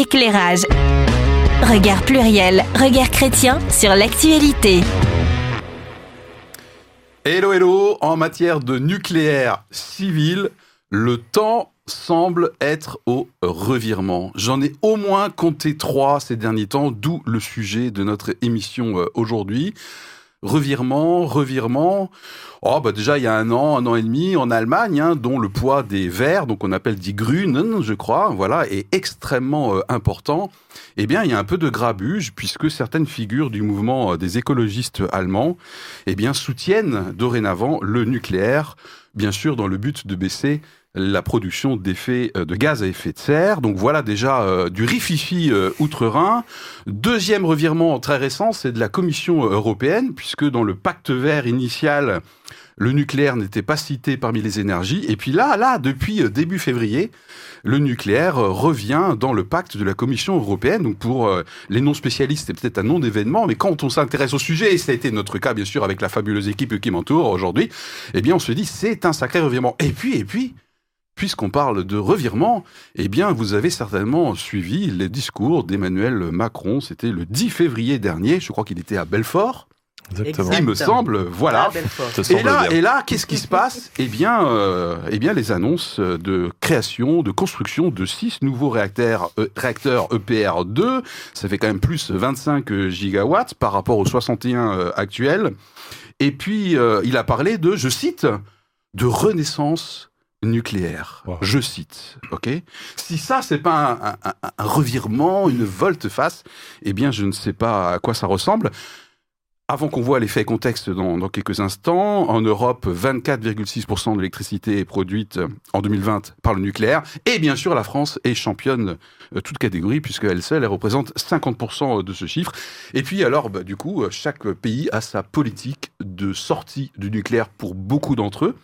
éclairage. Regard pluriel, regard chrétien sur l'actualité. Hello, hello, en matière de nucléaire civil, le temps semble être au revirement. J'en ai au moins compté trois ces derniers temps, d'où le sujet de notre émission euh, aujourd'hui. Revirement, revirement. Oh, bah déjà, il y a un an, un an et demi, en Allemagne, hein, dont le poids des verts, donc on appelle die Grünen, je crois, voilà, est extrêmement euh, important. Eh bien, il y a un peu de grabuge, puisque certaines figures du mouvement euh, des écologistes allemands, eh bien, soutiennent dorénavant le nucléaire, bien sûr, dans le but de baisser la production d'effets euh, de gaz à effet de serre. Donc voilà déjà euh, du rififi euh, outre-Rhin. Deuxième revirement très récent, c'est de la Commission européenne, puisque dans le pacte vert initial, le nucléaire n'était pas cité parmi les énergies. Et puis là, là, depuis début février, le nucléaire revient dans le pacte de la Commission européenne. Donc pour les non-spécialistes, c'est peut-être un non d'événement, mais quand on s'intéresse au sujet, et ça a été notre cas bien sûr avec la fabuleuse équipe qui m'entoure aujourd'hui, eh bien on se dit c'est un sacré revirement. Et puis, et puis, puisqu'on parle de revirement, eh bien, vous avez certainement suivi les discours d'Emmanuel Macron. C'était le 10 février dernier. Je crois qu'il était à Belfort. Exactement. Il me semble, voilà. et là, et là, qu'est-ce qui se passe? Eh bien, euh, eh bien, les annonces de création, de construction de six nouveaux réacteurs, euh, réacteurs EPR 2. Ça fait quand même plus 25 gigawatts par rapport aux 61 euh, actuels. Et puis, euh, il a parlé de, je cite, de renaissance nucléaire. Wow. Je cite, ok? Si ça, c'est pas un, un- un- un revirement, une volte-face, eh bien, je ne sais pas à quoi ça ressemble. Avant qu'on voit l'effet contexte dans, dans quelques instants, en Europe, 24,6% de l'électricité est produite en 2020 par le nucléaire. Et bien sûr, la France est championne euh, toute catégorie, puisqu'elle seule, elle représente 50% de ce chiffre. Et puis alors, bah, du coup, euh, chaque pays a sa politique de sortie du nucléaire pour beaucoup d'entre eux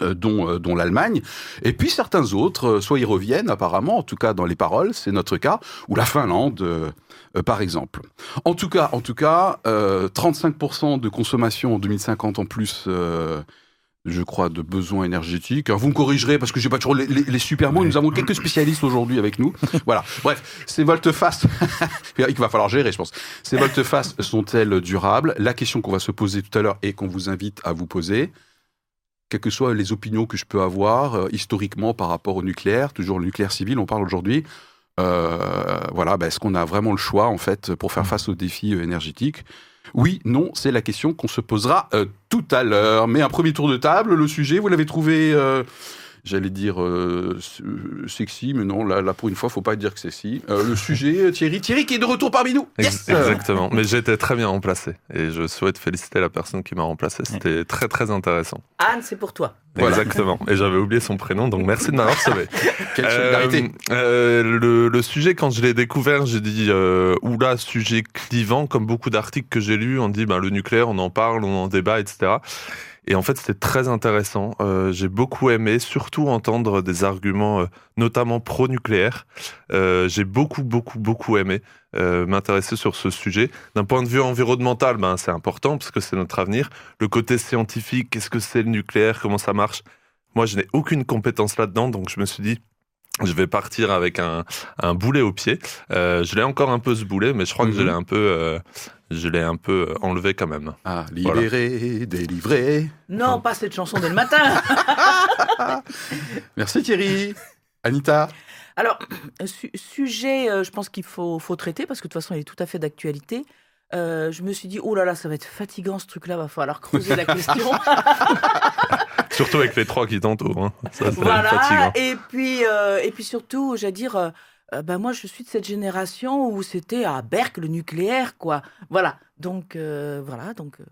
euh, dont, euh, dont l'Allemagne, et puis certains autres, euh, soit y reviennent apparemment, en tout cas dans les paroles, c'est notre cas, ou la Finlande, euh, euh, par exemple. En tout cas, en tout cas, euh, 35% de consommation en 2050 en plus, euh, je crois, de besoins énergétiques. Alors, vous me corrigerez parce que j'ai pas toujours les, les, les super mots. Nous avons quelques spécialistes aujourd'hui avec nous. voilà. Bref, ces volte-face, il va falloir gérer, je pense. Ces volte-face sont-elles durables? La question qu'on va se poser tout à l'heure et qu'on vous invite à vous poser quelles que soient les opinions que je peux avoir euh, historiquement par rapport au nucléaire, toujours le nucléaire civil, on parle aujourd'hui. Euh, voilà, bah, est-ce qu'on a vraiment le choix en fait pour faire face aux défis euh, énergétiques? Oui, non, c'est la question qu'on se posera tout à l'heure. Mais un premier tour de table, le sujet, vous l'avez trouvé, j'allais dire euh, euh, sexy, mais non, là, là pour une fois, faut pas dire que c'est sexy. Euh, le sujet, Thierry, Thierry qui est de retour parmi nous. Ex- Exactement. Mais j'étais très bien remplacé. Et je souhaite féliciter la personne qui m'a remplacé. C'était très, très intéressant. Anne, c'est pour toi. Voilà. Exactement. Et j'avais oublié son prénom, donc merci de m'avoir sauvé. Quelle solidarité. Euh, euh, le, le sujet, quand je l'ai découvert, j'ai dit euh, oula, sujet clivant, comme beaucoup d'articles que j'ai lus, on dit ben, le nucléaire, on en parle, on en débat, etc. Et en fait, c'était très intéressant. Euh, j'ai beaucoup aimé, surtout entendre des arguments, euh, notamment pro-nucléaire. Euh, j'ai beaucoup, beaucoup, beaucoup aimé m'intéresser sur ce sujet. D'un point de vue environnemental, ben, c'est important parce que c'est notre avenir. Le côté scientifique, qu'est-ce que c'est le nucléaire, comment ça marche? Moi, je n'ai aucune compétence là-dedans, donc je me suis dit, je vais partir avec un, un boulet au pied. Euh, je l'ai encore un peu ce boulet, mais je crois que je Mhm. l'ai un peu, euh, je l'ai un peu enlevé quand même. Ah, libéré, délivré. Non, pas cette chanson dès le matin. Merci Thierry. Anita. Alors, su- sujet, euh, je pense qu'il faut, faut traiter parce que de toute façon, il est tout à fait d'actualité. Euh, je me suis dit, oh là là, ça va être fatigant ce truc-là, va falloir creuser la question. Surtout avec les trois qui t'entourent. hein. Ça, c'est voilà. fatigant. Et puis, euh, et puis surtout, j'allais dire, euh, ben moi, je suis de cette génération où c'était à Berck le nucléaire, quoi. Voilà. Donc, euh, voilà. Donc, euh,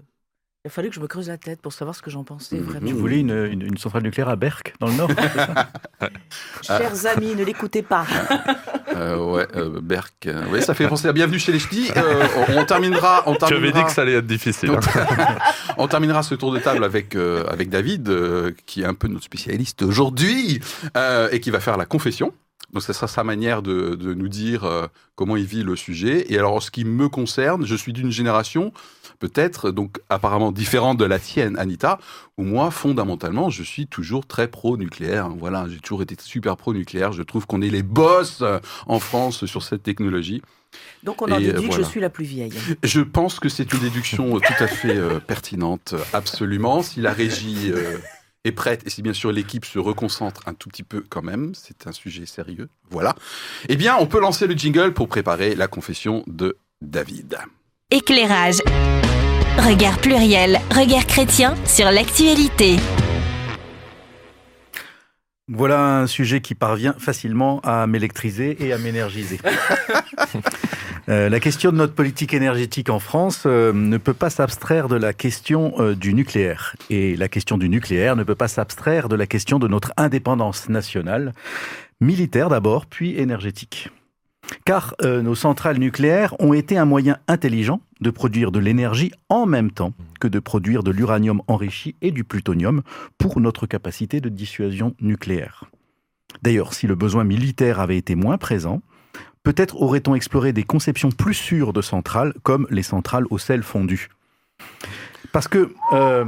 il a fallu que je me creuse la tête pour savoir ce que j'en pensais Mhm. vraiment. Tu voulais une, une- une centrale nucléaire à Berck, dans le Nord Chers amis, ne l'écoutez pas. Euh, ouais, euh, Berck. euh, ouais, ça fait penser à Bienvenue chez les Ch'tis. Euh, on, on terminera. On Tu avais terminera, dit que ça allait être difficile. on terminera ce tour de table avec euh, avec David, euh, qui est un peu notre spécialiste aujourd'hui euh, et qui va faire la confession. Donc, ça sera sa manière de, de nous dire euh, comment il vit le sujet. Et alors, en ce qui me concerne, je suis d'une génération peut-être donc apparemment différente de la tienne, Anita, où moi, fondamentalement, je suis toujours très pro-nucléaire. Voilà, j'ai toujours été super pro-nucléaire. Je trouve qu'on est les boss euh, en France sur cette technologie. Donc on en euh, déduit que je suis la plus vieille. Je pense que c'est une déduction tout à fait euh, pertinente, absolument. Si la régie euh, est prête et si bien sûr l'équipe se reconcentre un tout petit peu quand même, c'est un sujet sérieux. Voilà. Eh bien, on peut lancer le jingle pour préparer la confession de David. Éclairage. Regard pluriel, regard chrétien sur l'actualité. Voilà un sujet qui parvient facilement à m'électriser et à m'énergiser. Euh, la question de notre politique énergétique en France euh, ne peut pas s'abstraire de la question euh, du nucléaire. Et la question du nucléaire ne peut pas s'abstraire de la question de notre indépendance nationale, militaire d'abord, puis énergétique. Car euh, nos centrales nucléaires ont été un moyen intelligent de produire de l'énergie en même temps que de produire de l'uranium enrichi et du plutonium pour notre capacité de dissuasion nucléaire. D'ailleurs, si le besoin militaire avait été moins présent, peut-être aurait-on exploré des conceptions plus sûres de centrales, comme les centrales au sel fondu. Parce que... euh,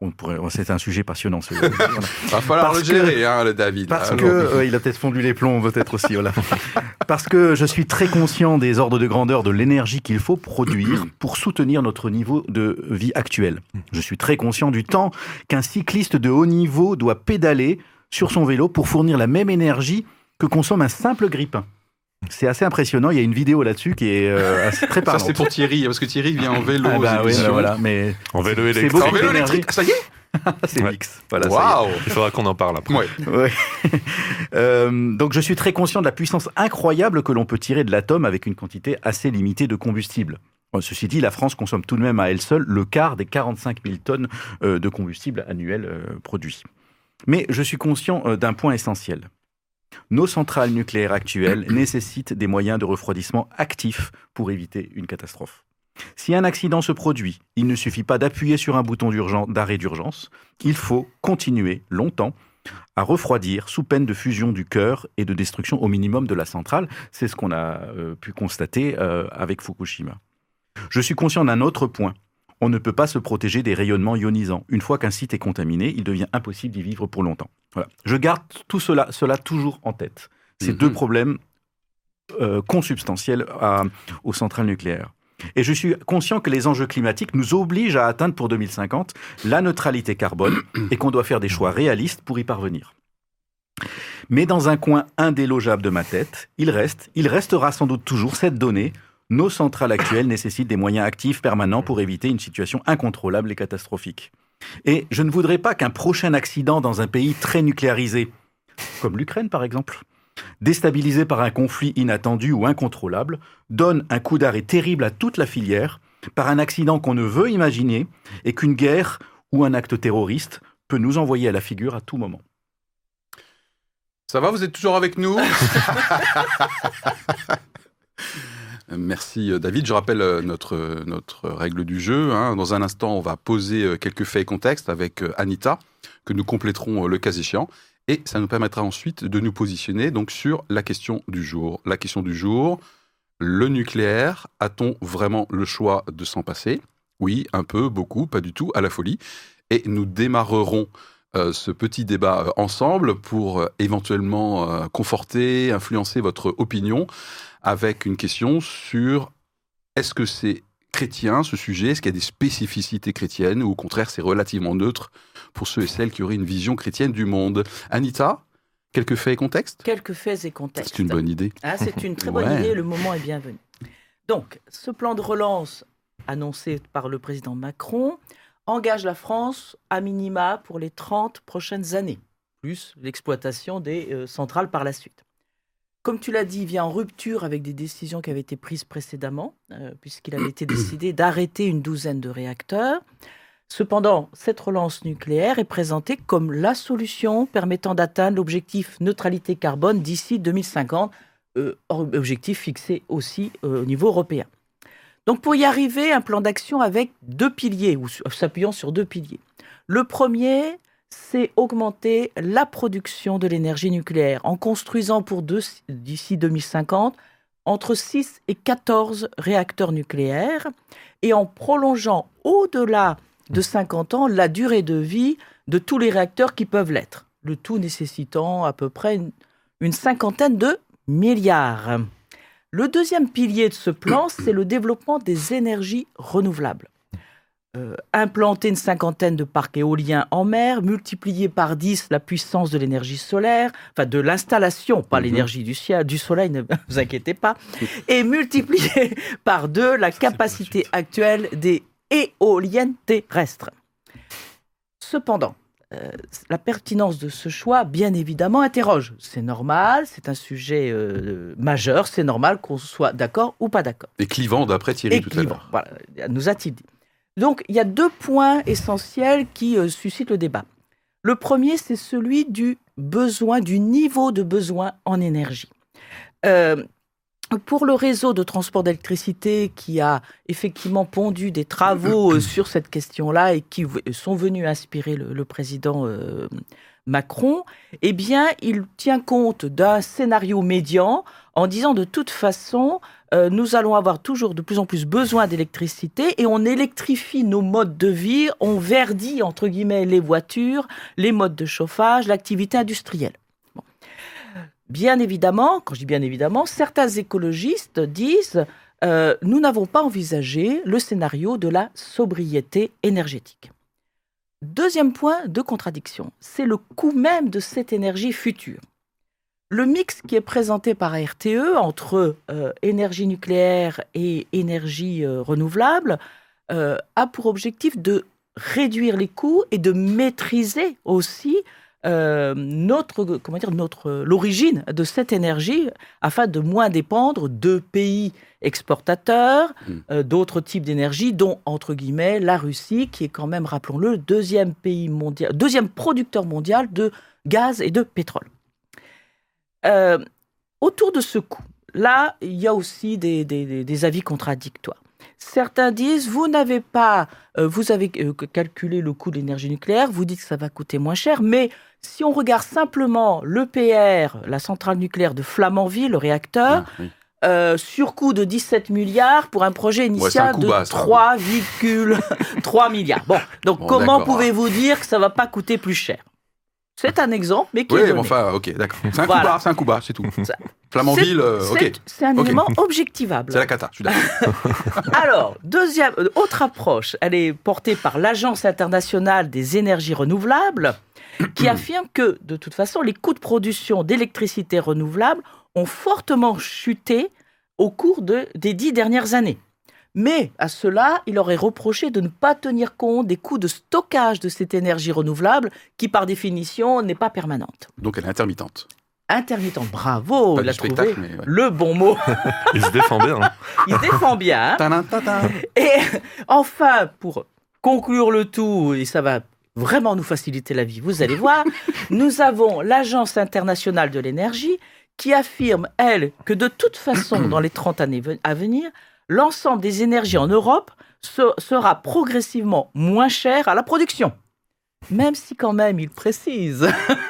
on pourrait- c'est un sujet passionnant. ce- voilà. Va falloir Parce le que- gérer, hein, le David. Parce Alors, que euh, il a peut-être fondu les plombs, peut-être aussi. Voilà. Parce que je suis très conscient des ordres de grandeur de l'énergie qu'il faut produire pour soutenir notre niveau de vie actuel. Je suis très conscient du temps qu'un cycliste de haut niveau doit pédaler sur son vélo pour fournir la même énergie que consomme un simple grippin. C'est assez impressionnant. Il y a une vidéo là-dessus qui est euh, assez- très Ça, parlante. c'est pour Thierry, parce que Thierry vient en vélo. Ah bah aux oui, bah voilà, mais En vélo C'est électrique. beau. En vélo électrique, ça y est c'est Ouais. mix. Voilà, ça Il faudra qu'on en parle après. Ouais. Ouais. Euh, donc je suis très conscient de la puissance incroyable que l'on peut tirer de l'atome avec une quantité assez limitée de combustible. Ceci dit, la France consomme tout de même à elle seule le quart des 45 000 tonnes euh, de combustible annuel euh, produits. Mais je suis conscient euh, d'un point essentiel. Nos centrales nucléaires actuelles nécessitent des moyens de refroidissement actifs pour éviter une catastrophe. Si un accident se produit, il ne suffit pas d'appuyer sur un bouton d'urgence- d'arrêt d'urgence, il faut continuer longtemps à refroidir sous peine de fusion du cœur et de destruction au minimum de la centrale. C'est ce qu'on a euh, pu constater euh, avec Fukushima. Je suis conscient d'un autre point. On ne peut pas se protéger des rayonnements ionisants. Une fois qu'un site est contaminé, il devient impossible d'y vivre pour longtemps. Voilà. Je garde tout cela, cela toujours en tête. Ces Mhm. deux problèmes euh, consubstantiels à- aux centrales nucléaires. Et je suis conscient que les enjeux climatiques nous obligent à atteindre pour 2050 la neutralité carbone et qu'on doit faire des choix réalistes pour y parvenir. Mais dans un coin indélogeable de ma tête, il reste, il restera sans doute toujours cette donnée. Nos centrales actuelles nécessitent des moyens actifs permanents pour éviter une situation incontrôlable et catastrophique. Et je ne voudrais pas qu'un prochain accident dans un pays très nucléarisé, comme l'Ukraine par exemple, déstabilisé par un conflit inattendu ou incontrôlable, donne un coup d'arrêt terrible à toute la filière par un accident qu'on ne veut imaginer et qu'une guerre ou un acte terroriste peut nous envoyer à la figure à tout moment. Ça va, vous êtes toujours avec nous? Merci euh, David. Je rappelle euh, notre, euh, notre règle du jeu. hein. Dans un instant, on va poser quelques faits et contextes avec Anita, que nous compléterons le cas échéant. Et ça nous permettra ensuite de nous positionner donc sur la question du jour. La question du jour, le nucléaire, a-t-on vraiment le choix de s'en passer? Oui, un peu, beaucoup, pas du tout, à la folie. Et nous démarrerons ce petit débat euh, ensemble pour euh, éventuellement euh, conforter, influencer votre opinion avec une question sur est-ce que c'est chrétien ce sujet? Est-ce qu'il y a des spécificités chrétiennes ou au contraire c'est relativement neutre pour ceux et celles qui auraient une vision chrétienne du monde? Anita, quelques faits et contextes? Quelques faits et contextes. C'est une bonne idée. Ah, c'est une très bonne Ouais. idée, le moment est bienvenu. Donc, ce plan de relance annoncé par le président Macron engage la France à minima pour les 30 prochaines années, plus l'exploitation des euh, centrales par la suite. Comme tu l'as dit, il vient en rupture avec des décisions qui avaient été prises précédemment, euh, puisqu'il avait été décidé d'arrêter une douzaine de réacteurs. Cependant, cette relance nucléaire est présentée comme la solution permettant d'atteindre l'objectif neutralité carbone d'ici 2050, euh, objectif fixé aussi au niveau européen. Donc pour y arriver, un plan d'action avec deux piliers, ou s'appuyant sur deux piliers. Le premier, c'est augmenter la production de l'énergie nucléaire en construisant pour d'ici 2050 entre 6 et 14 réacteurs nucléaires et en prolongeant au-delà de 50 ans la durée de vie de tous les réacteurs qui peuvent l'être, le tout nécessitant à peu près une, cinquantaine de milliards. Le deuxième pilier de ce plan, c'est le développement des énergies renouvelables. Euh, implanter une cinquantaine de parcs éoliens en mer, multiplier par 10 la puissance de l'énergie solaire, enfin de l'installation, pas mhm. l'énergie du ciel, du soleil, ne vous inquiétez pas, et multiplier par deux la capacité actuelle des éoliennes terrestres. Cependant, euh, la pertinence de ce choix, bien évidemment, interroge. C'est normal, c'est un sujet euh, majeur, c'est normal qu'on soit d'accord ou pas d'accord. Et clivant, d'après Thierry tout à l'heure. Voilà, nous a-t-il dit. Donc, il y a deux points essentiels qui euh, suscitent le débat. Le premier, c'est celui du besoin, du niveau de besoin en énergie. Euh, pour le réseau de transport d'électricité qui a effectivement pondu des travaux euh, sur cette question-là et qui sont venus inspirer le, président Macron, eh bien, il tient compte d'un scénario médian en disant de toute façon, euh, nous allons avoir toujours de plus en plus besoin d'électricité et on électrifie nos modes de vie, on verdit entre guillemets les voitures, les modes de chauffage, l'activité industrielle. Bien évidemment, quand je dis bien évidemment, certains écologistes disent euh, nous n'avons pas envisagé le scénario de la sobriété énergétique. Deuxième point de contradiction, c'est le coût même de cette énergie future. Le mix qui est présenté par RTE entre euh, énergie nucléaire et énergie euh, renouvelable a pour objectif de réduire les coûts et de maîtriser aussi notre comment dire notre l'origine de cette énergie afin de moins dépendre de pays exportateurs hmm. d'autres types d'énergie dont entre guillemets la Russie qui est quand même rappelons-le deuxième pays mondial deuxième producteur mondial de gaz et de pétrole. autour de ce coût, là, il y a aussi des, des avis contradictoires. Certains disent, vous n'avez pas, vous avez calculé le coût de l'énergie nucléaire, vous dites que ça va coûter moins cher, mais si on regarde simplement l'EPR, la centrale nucléaire de Flamanville, le réacteur, ah, euh, surcoût de 17 milliards pour un projet initial de 3,3 milliards. Bon, donc comment pouvez-vous dire que ça va pas coûter plus cher? C'est un exemple, mais qui oui, enfin, ok, d'accord. C'est un coup bas, c'est un coup bas, c'est tout. Flamanville, euh, ok. C'est un élément objectivable. C'est la cata, je suis d'accord. Alors, deuxième, euh, autre approche, elle est portée par l'Agence internationale des énergies renouvelables, qui affirme que, de toute façon, les coûts de production d'électricité renouvelable ont fortement chuté au cours de, des dix dernières années. Mais à cela, il aurait reproché de ne pas tenir compte des coûts de stockage de cette énergie renouvelable qui, par définition, n'est pas permanente. Donc elle est intermittente. Intermittente, bravo, il a trouvé le bon mot. il se défend bien. Hein. Il se défend bien. Hein. et enfin, pour conclure le tout, et ça va vraiment nous faciliter la vie, vous allez voir, nous avons l'Agence internationale de l'énergie qui affirme, elle, que de toute façon, dans les 30 années à venir, l'ensemble des énergies en Europe sera progressivement moins cher à la production. Même si quand même il précise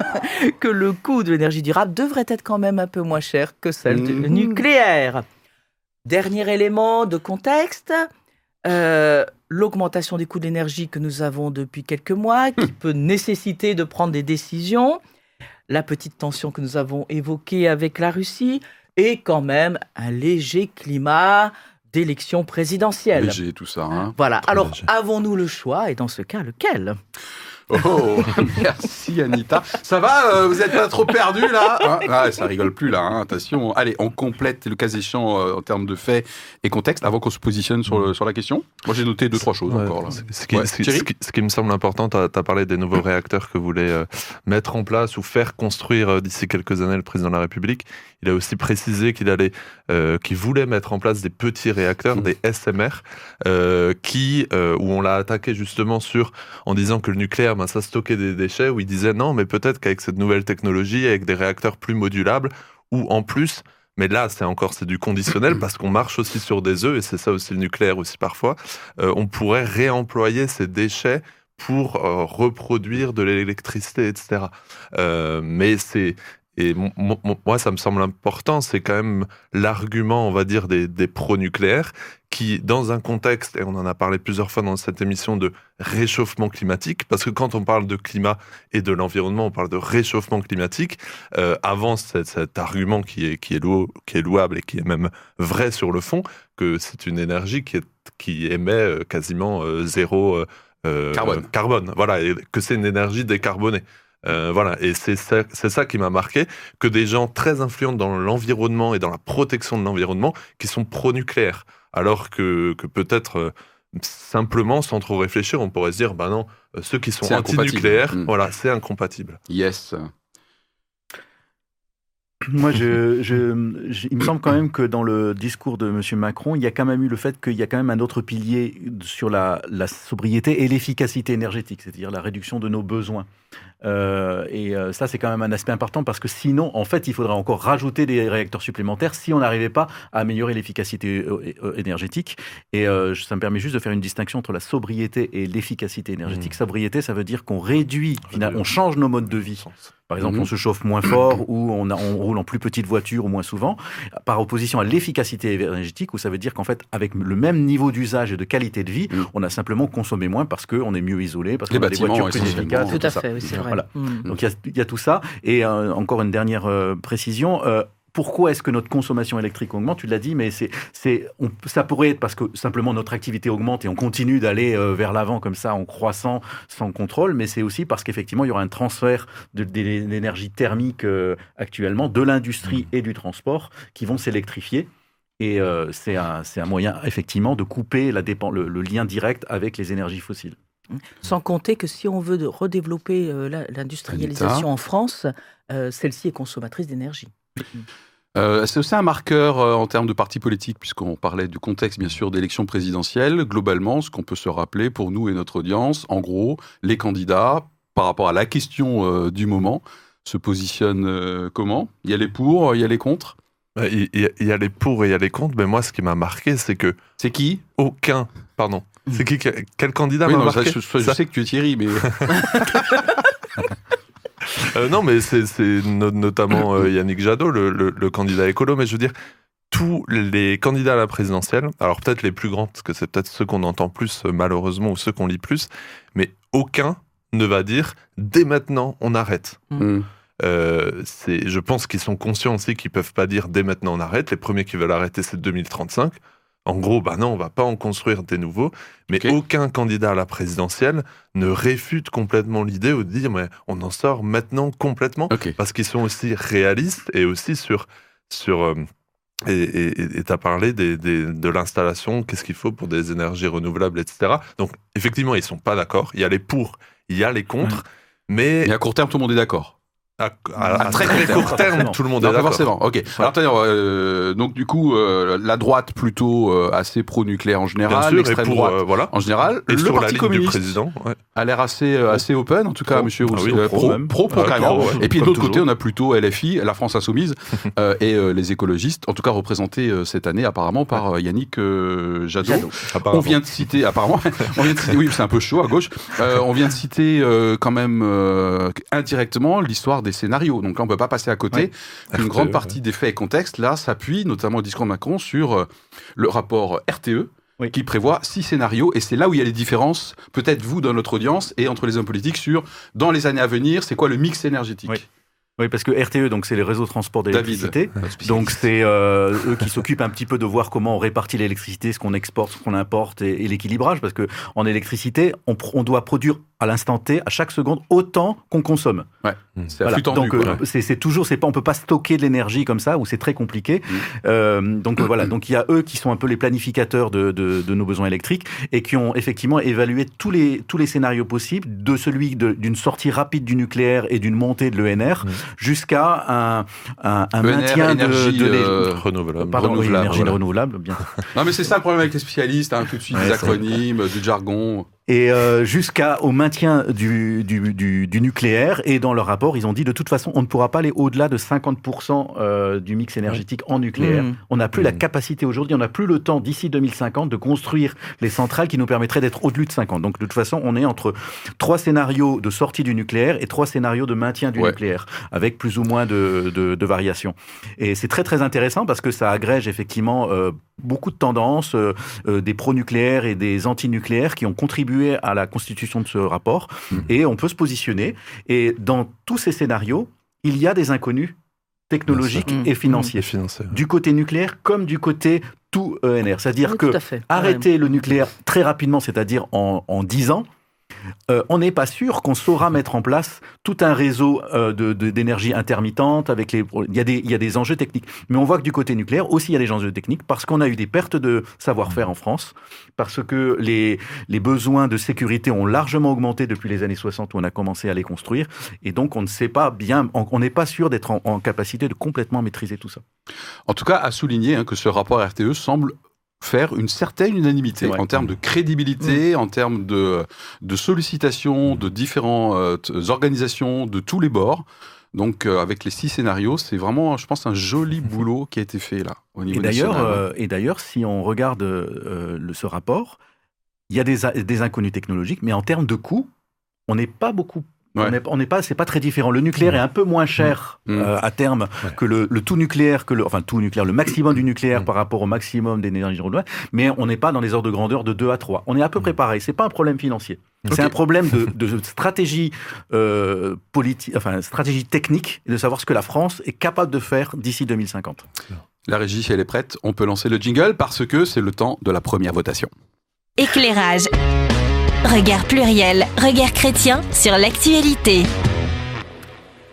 que le coût de l'énergie durable devrait être quand même un peu moins cher que celle du mmh. nucléaire. Dernier élément de contexte, euh, l'augmentation des coûts d'énergie que nous avons depuis quelques mois, qui peut nécessiter de prendre des décisions la petite tension que nous avons évoquée avec la Russie et quand même un léger climat d'élection présidentielle. Léger tout ça. Hein voilà. Alors, avons-nous le choix? Et dans ce cas, lequel? Oh, merci Anita. Ça va euh, Vous n'êtes pas trop perdu là hein ah, Ça rigole plus là. Hein, attention. Allez, on complète le cas échéant euh, en termes de faits et contexte avant qu'on se positionne sur, sur la question. Moi, j'ai noté deux trois choses encore là. Ce qui, ce, qui, me semble important, tu as, parlé des nouveaux réacteurs que voulait euh, mettre en place ou faire construire d'ici quelques années le président de la République. Il a aussi précisé qu'il allait, qu'il voulait mettre en place des petits réacteurs, mmh. des SMR, qui où on l'a attaqué justement sur en disant que le nucléaire ça stockait des déchets, où il disait non, mais peut-être qu'avec cette nouvelle technologie, avec des réacteurs plus modulables, ou en plus, mais là, c'est encore c'est du conditionnel parce qu'on marche aussi sur des œufs et c'est ça aussi le nucléaire aussi parfois. Euh, on pourrait réemployer ces déchets pour euh, reproduire de l'électricité, etc. Euh, mais c'est et moi, ça me semble important, c'est quand même l'argument, on va dire, des, des pro-nucléaires, qui, dans un contexte, et on en a parlé plusieurs fois dans cette émission, de réchauffement climatique, parce que quand on parle de climat et de l'environnement, on parle de réchauffement climatique, euh, avant cet, cet argument qui est, qui, est louable, qui est louable et qui est même vrai sur le fond, que c'est une énergie qui, est, qui émet euh, quasiment euh, zéro euh, Carbone. carbone. Voilà, et que c'est une énergie décarbonée. Euh, voilà, et c'est ça, c'est ça qui m'a marqué, que des gens très influents dans l'environnement et dans la protection de l'environnement qui sont pro-nucléaires, alors que, que peut-être euh, simplement, sans trop réfléchir, on pourrait se dire, bah non, euh, ceux qui sont anti-nucléaires, Mm. voilà, c'est incompatible. Yes. Moi, je, je- je- il me semble quand même que dans le discours de M. Macron, il y a quand même eu le fait qu'il y a quand même un autre pilier sur la, la sobriété et l'efficacité énergétique, c'est-à-dire la réduction de nos besoins. Euh, et euh, ça, c'est quand même un aspect important parce que sinon, en fait, il faudrait encore rajouter des réacteurs supplémentaires si on n'arrivait pas à améliorer l'efficacité euh, énergétique. Et euh, ça me permet juste de faire une distinction entre la sobriété et l'efficacité énergétique. Mmh. Sobriété, ça veut dire qu'on réduit, finalement, on change nos modes de vie. Par exemple, on se chauffe moins fort ou on, a- on roule en plus petite voiture ou moins souvent, par opposition à l'efficacité énergétique, où ça veut dire qu'en fait, avec le même niveau d'usage et de qualité de vie, Mhm. on a simplement consommé moins parce qu'on est mieux isolé, parce Les qu'on a des voitures plus efficaces. Tout à fait, oui, c'est vrai. Voilà. Mm. Donc il y a- il y, a tout ça. Et euh, encore une dernière euh, précision. euh, pourquoi est-ce que notre consommation électrique augmente? Tu l'as dit, mais c'est, c'est, on- ça pourrait être parce que simplement notre activité augmente et on continue d'aller vers l'avant comme ça en croissant sans contrôle, mais c'est aussi parce qu'effectivement il y aura un transfert de, de l'énergie thermique actuellement de l'industrie et du transport qui vont s'électrifier. Et euh, c'est, un, c'est un moyen effectivement de couper la dépen- le, le lien direct avec les énergies fossiles. Sans compter que si on veut redévelopper euh, l'industrialisation en France, euh, celle-ci est consommatrice d'énergie. Euh, c'est aussi un marqueur en termes de partis politiques, puisqu'on parlait du contexte, bien sûr, d'élections présidentielles. Globalement, ce qu'on peut se rappeler pour nous et notre audience, en gros, les candidats, par rapport à la question du moment, se positionnent comment? Il y a les pour, il y a les contre? Euh, Il il y, a- il y a les pour et il y a les contre, mais moi, ce qui m'a marqué, c'est que C'est qui? aucun, pardon, c'est qui, quel candidat Oui, m'a non, ça, marqué je, je Ça- sais que tu es Thierry, mais Euh, non, mais c'est c'est no- notamment euh, Yannick Jadot, le, le- le candidat écolo, mais je veux dire, tous les candidats à la présidentielle, alors peut-être les plus grands, parce que c'est peut-être ceux qu'on entend plus malheureusement, ou ceux qu'on lit plus, mais aucun ne va dire dès maintenant on arrête. Hmm. Euh, je pense qu'ils sont conscients aussi qu'ils peuvent pas dire dès maintenant on arrête. Les premiers qui veulent arrêter, c'est 2035. En gros, bah non, on va pas en construire des nouveaux. Mais aucun candidat à la présidentielle ne réfute complètement l'idée ou de dire mais on en sort maintenant complètement parce qu'ils sont aussi réalistes et aussi sur sur euh, et tu as parlé des, des- de l'installation, qu'est-ce qu'il faut pour des énergies renouvelables, etc. Donc, effectivement, ils sont pas d'accord. Il y a les pour, il y a les contre, mais Et à court terme, tout le monde est d'accord. À, à- à très très, court terme, terme, tout le monde Non, est d'accord. forcément. Ok. Alors, euh, donc du coup, euh, la droite plutôt euh, assez pro-nucléaire en général, l'extrême pour, droite euh, voilà. en général, Et le sur la parti ligne du communiste président. ouais. a l'air assez euh, assez open, en tout cas, Pro. Monsieur Ah oui, euh, pro pro, pro, pro, Ouais, carrément. pro, ouais. Et puis de l'autre côté, on a plutôt LFI, la France insoumise, euh, et euh, les écologistes, en tout cas représentés euh, cette année apparemment par euh, Yannick euh, Jadot. Jadot. On vient de citer, apparemment, on vient de citer, oui, c'est un peu chaud à gauche. On vient de citer quand même indirectement l'histoire des scénarios. Donc là, on peut pas passer à côté. Ouais. Une RTE, grande ouais. partie des faits et contextes là s'appuie, notamment au discours de Macron, sur euh, le rapport RTE. Oui. qui prévoit six scénarios, et c'est là où il y a les différences, peut-être vous dans notre audience, et entre les hommes politiques, sur, dans les années à venir, c'est quoi le mix énergétique Oui. Oui, parce que RTE, donc c'est les réseaux de transport d'électricité. spécialiste. Donc c'est euh, eux qui s'occupent un petit peu de voir comment on répartit l'électricité, ce qu'on exporte, ce qu'on importe et, et l'équilibrage, parce que en électricité, on doit produire à l'instant T, à chaque seconde, autant qu'on consomme. c'est à Voilà. flux tendu. donc euh, c'est c'est toujours, c'est pas, on peut pas stocker de l'énergie comme ça, ou c'est très compliqué. Mm. Euh, donc voilà, donc il y a eux qui sont un peu les planificateurs de, de, de nos besoins électriques et qui ont effectivement évalué tous les tous les scénarios possibles, de celui de- d'une sortie rapide du nucléaire et d'une montée de l'ENR Mm. jusqu'à un, un, un ENR, maintien de, énergie, de l'é- euh, renouvelable. Pardon, oui, renouvelable, énergie voilà. renouvelable, bien. Non, mais c'est ça le problème avec les spécialistes, hein, tout de suite Ouais, des c'est- acronymes, du jargon. Et euh, jusqu'au maintien du, du, du, du, nucléaire. Et dans leur rapport, ils ont dit de toute façon, on ne pourra pas aller au-delà de 50% euh, du mix énergétique en nucléaire. Mmh. On n'a plus la Mmh. capacité aujourd'hui, on n'a plus le temps d'ici 2050 de construire les centrales qui nous permettraient d'être au-delà de 50. Donc de toute façon, on est entre trois scénarios de sortie du nucléaire et trois scénarios de maintien du Ouais. nucléaire, avec plus ou moins de, de, de variations. Et c'est très très intéressant parce que ça agrège effectivement euh, beaucoup de tendances, euh, des pro-nucléaires et des anti-nucléaires qui ont contribué à la constitution de ce rapport. Mhm. Et on peut se positionner. Et dans tous ces scénarios, il y a des inconnus technologiques et financiers, du côté nucléaire comme du côté tout ENR. C'est-à-dire Oui, que à arrêter le nucléaire très rapidement, c'est-à-dire en, en 10 ans, euh, on n'est pas sûr qu'on saura mettre en place tout un réseau euh, d'énergie intermittente avec les. Il y, a des, il y a des enjeux techniques, mais on voit que du côté nucléaire aussi il y a des enjeux techniques parce qu'on a eu des pertes de savoir-faire en France, parce que les besoins de sécurité ont largement augmenté depuis les années 60 où on a commencé à les construire, et donc on ne sait pas bien, on n'est pas sûr d'être en, en capacité de complètement maîtriser tout ça. En tout cas, à souligner hein, que ce rapport RTE semble faire une certaine unanimité en termes de crédibilité, en termes de, de sollicitation de différentes organisations de tous les bords. Donc, euh, avec les six scénarios, c'est vraiment, je pense, un joli boulot qui a été fait là, au niveau Et d'ailleurs, euh, et d'ailleurs, si on regarde euh, le, ce rapport, il y a des, a- des inconnus technologiques, mais en termes de coûts, on n'est pas beaucoup. Ouais. On n'est pas, c'est pas très différent. Le nucléaire est un peu moins cher Mm. euh, à terme Ouais. que le, le tout nucléaire, que le, enfin tout nucléaire, le maximum du nucléaire Mm. par rapport au maximum d'énergie renouvelable, mais on n'est pas dans les ordres de grandeur de 2 à 3. On est à peu près pareil. C'est pas un problème financier. C'est un problème de, de stratégie euh, politique, enfin stratégie technique, et de savoir ce que la France est capable de faire d'ici 2050. La régie, si elle est prête, on peut lancer le jingle parce que c'est le temps de la première votation. Éclairage. Regard pluriel, regard chrétien sur l'actualité.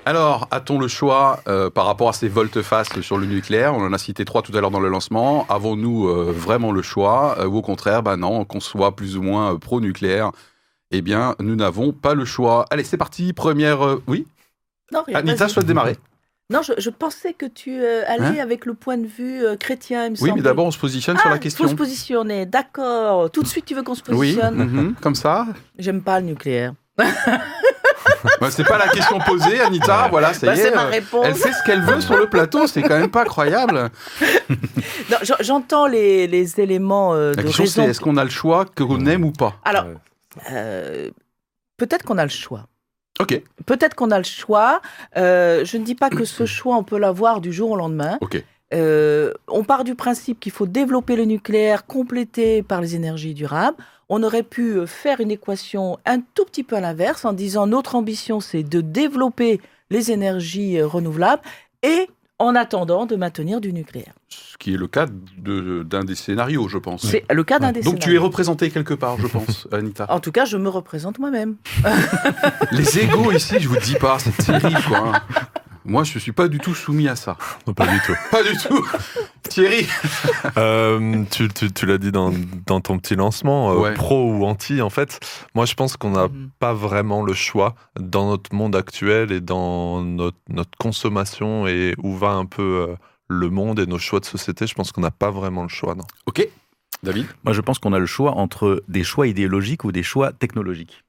Alors, a-t-on le choix euh, par rapport à ces volte-face sur le nucléaire? On en a cité trois tout à l'heure dans le lancement. Avons-nous euh, vraiment le choix? Euh, Ou au contraire, bah non, qu'on soit plus ou moins pro-nucléaire Eh bien, nous n'avons pas le choix. Allez, c'est parti. Première. euh, Oui? Non, rien, Anita souhaite démarrer. Non, je, je pensais que tu euh, allais avec le point de vue euh, chrétien, il me Oui, mais d'abord, on se positionne sur Ah, la question. faut se positionner, d'accord. Tout de suite, tu veux qu'on se Oui, positionne mhm, comme ça. J'aime pas le nucléaire. Bah, c'est pas la question posée, Anita. Voilà, ça Bah, y est. c'est ma euh, réponse. Elle fait ce qu'elle veut sur le plateau, c'est quand même pas croyable. J'entends les, les éléments euh, La de question c'est raison. est-ce qu'on a le choix, qu'on aime ou pas? Alors, euh, peut-être qu'on a le choix. Ok, Peut-être qu'on a le choix. Euh, je ne dis pas que ce choix, on peut l'avoir du jour au lendemain. ok. Euh, on part du principe qu'il faut développer le nucléaire complété par les énergies durables. On aurait pu faire une équation un tout petit peu à l'inverse en disant notre ambition c'est de développer les énergies renouvelables et en attendant de maintenir du nucléaire. Ce qui est le cas de- d'un des scénarios, je pense. C'est le cas d'un des Donc tu es scénarios. représenté quelque part, je pense, Anita. En tout cas, je me représente moi-même. Les égaux ici, je vous dis pas, c'est terrible quoi. hein. Moi, je suis pas du tout soumis à ça. Non, pas du tout. Pas du tout. Thierry. Euh, tu tu, tu l'as dit dans, dans ton petit lancement, euh, Ouais. pro ou anti, en fait. Moi, je pense qu'on n'a Mhm. pas vraiment le choix dans notre monde actuel et dans notre, notre consommation et où va un peu euh, le monde et nos choix de société. Je pense qu'on n'a pas vraiment le choix. Non. Ok. David? Moi, je pense qu'on a le choix entre des choix idéologiques ou des choix technologiques.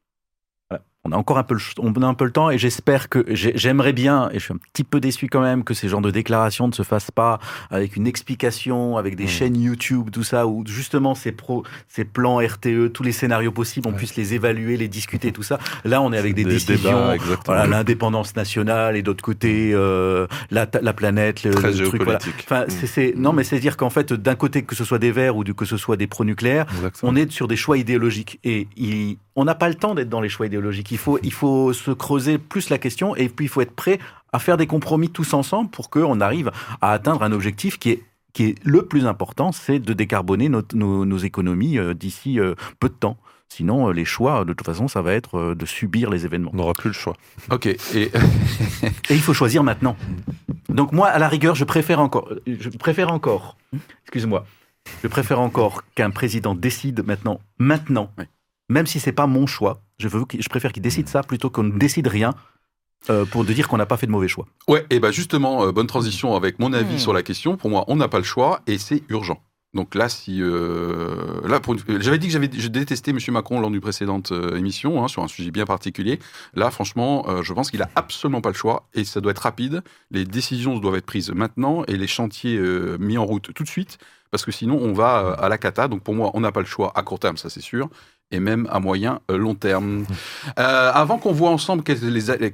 On a encore un peu le, on a un peu le temps et j'espère que j'ai- j'aimerais bien, et je suis un petit peu déçu quand même, que ces genres de déclarations ne se fassent pas avec une explication, avec des Mm. chaînes YouTube, tout ça, où justement ces, pro, ces plans RTE, tous les scénarios possibles, on Ouais. puisse les évaluer, les discuter, tout ça. Là, on est avec des, Des décisions. Voilà, l'indépendance nationale et d'autre côté euh, la, la planète, le, Très le truc. Voilà. géopolitique. Enfin, Mm. c'est, c'est- non, mais c'est dire qu'en fait, d'un côté que ce soit des verts ou que ce soit des pro-nucléaires, Exactement. on est sur des choix idéologiques et il- on n'a pas le temps d'être dans les choix idéologiques. Il faut, il faut se creuser plus la question et puis il faut être prêt à faire des compromis tous ensemble pour qu'on arrive à atteindre un objectif qui est qui est le plus important, c'est de décarboner notre- nos, nos économies euh, d'ici euh, peu de temps. Sinon, euh, les choix, de toute façon, ça va être de subir les événements. On n'aura plus le choix. Ok. Et Et il faut choisir maintenant. Donc moi, à la rigueur, je préfère encore, je préfère encore, excuse-moi, je préfère encore qu'un président décide maintenant, maintenant, Oui. même si c'est pas mon choix. Je veux, qu'il- je préfère qu'il décide ça plutôt qu'on ne décide rien euh, pour de dire qu'on n'a pas fait de mauvais choix. ouais, et ben justement, euh, bonne transition avec mon avis Hmm. sur la question. Pour moi, on n'a pas le choix et c'est urgent. Donc là, si euh, là, pour j'avais dit que j'avais je détestais Monsieur Macron lors d'une précédente euh, émission hein, sur un sujet bien particulier. Là, franchement, euh, je pense qu'il a absolument pas le choix et ça doit être rapide. Les décisions doivent être prises maintenant et les chantiers euh, mis en route tout de suite parce que sinon on va euh, à la cata. Donc pour moi, on n'a pas le choix à court terme, ça c'est sûr, et même à moyen euh, long terme. Euh, avant qu'on voit ensemble quels,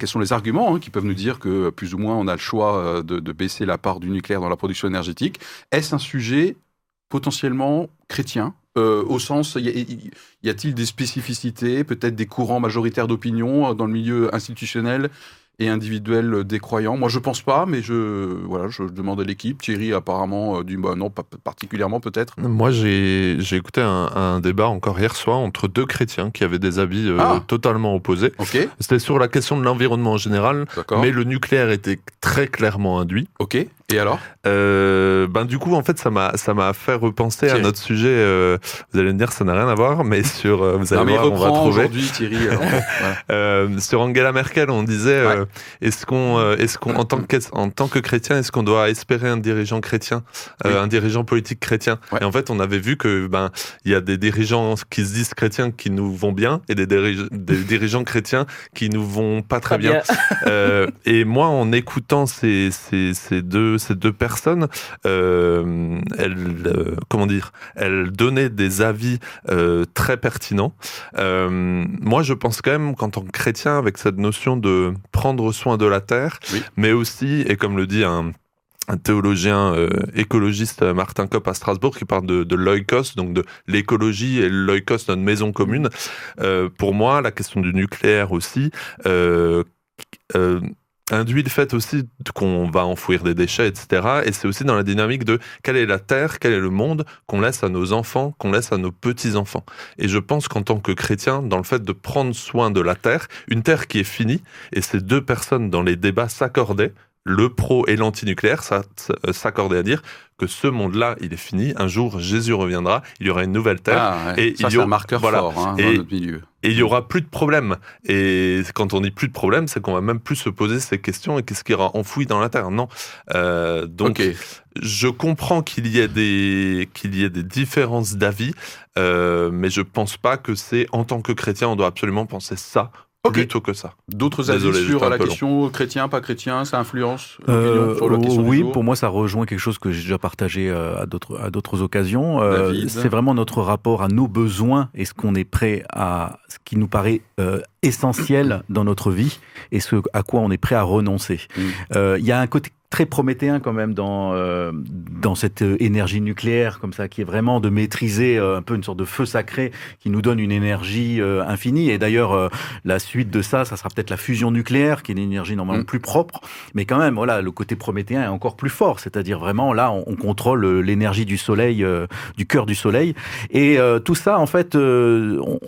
sont les arguments hein, qui peuvent nous dire que euh, plus ou moins on a le choix de, baisser la part du nucléaire dans la production énergétique, est-ce un sujet potentiellement chrétien au sens, y, a-t-il des spécificités, peut-être des courants majoritaires d'opinion dans le milieu institutionnel et individuel euh, des croyants Moi, je pense pas, mais je voilà, je demande à l'équipe. Thierry apparemment euh, dit bah, non, pas particulièrement peut-être. Moi, j'ai écouté un, un débat encore hier soir entre deux chrétiens qui avaient des avis euh, Ah. totalement opposés. Ok, C'était sur la question de l'environnement en général, mais le nucléaire était très clairement induit. Ok. Et alors? Euh, ben du coup, en fait, ça m'a ça m'a fait repenser à notre sujet. euh, vous allez me dire, ça n'a rien à voir, mais sur euh, vous allez Non, voir, on va trouver. aujourd'hui Thierry. alors, voilà. Euh, sur Angela Merkel, on disait euh, est-ce qu'on, est-ce qu'on, en tant que en tant que chrétien, est-ce qu'on doit espérer un dirigeant chrétien, euh, Oui. un dirigeant politique chrétien? Ouais. Et en fait, on avait vu que ben il y a des dirigeants qui se disent chrétiens qui nous vont bien et des, dirige- des dirigeants chrétiens qui nous vont pas très bien. Euh, et moi, en écoutant ces, ces, ces deux, ces deux personnes, euh, elles, euh, comment dire, elles donnaient des avis euh, très pertinents. Moi, je pense quand même qu'en tant que chrétien, avec cette notion de prendre soin de la terre, Oui. mais aussi, et comme le dit un un théologien euh, écologiste Martin Kopp à Strasbourg qui parle de, de l'oikos, donc de l'écologie et l'oikos, notre maison commune. Euh, pour moi, la question du nucléaire aussi euh, induit le fait aussi qu'on va enfouir des déchets, etc. Et c'est aussi dans la dynamique de quelle est la terre, quel est le monde qu'on laisse à nos enfants, qu'on laisse à nos petits-enfants. Et je pense qu'en tant que chrétien, dans le fait de prendre soin de la terre, une terre qui est finie, et ces deux personnes dans les débats s'accordaient, le pro et l'antinucléaire ça- s'accordaient à dire que ce monde-là, il est fini. Un jour, Jésus reviendra, il y aura une nouvelle terre. Ah, ouais. Et ça, il y c'est a- un marqueur voilà. fort hein, dans Et- notre milieu. Et il y aura plus de problème. Et quand on dit plus de problème, c'est qu'on va même plus se poser ces questions et qu'est-ce qui ira enfoui dans la terre. Non? Euh, donc, je comprends qu'il y ait des qu'il y ait des différences d'avis, euh, mais je pense pas que c'est en tant que chrétien, on doit absolument penser ça Ok. plutôt que ça. D'autres avis Désolé, sur la long. question chrétien, pas chrétien, ça influence Euh, l'opinion sur la question du oui, jour pour moi, ça rejoint quelque chose que j'ai déjà partagé euh, à d'autres à d'autres occasions. Euh, c'est vraiment notre rapport à nos besoins et ce qu'on est prêt à, ce qui nous paraît euh, essentiel dans notre vie et ce à quoi on est prêt à renoncer. Mm. Euh, Il y a un côté très prométhéen quand même dans euh, dans cette euh, énergie nucléaire comme ça qui est vraiment de maîtriser euh, un peu une sorte de feu sacré qui nous donne une énergie euh, infinie. Et d'ailleurs euh, la suite de ça ça sera peut-être la fusion nucléaire qui est une énergie normalement Mm. plus propre. Mais quand même voilà le côté prométhéen est encore plus fort. C'est-à-dire vraiment là on, on contrôle euh, l'énergie du soleil euh, du cœur du soleil. Et euh, tout ça en fait euh, on-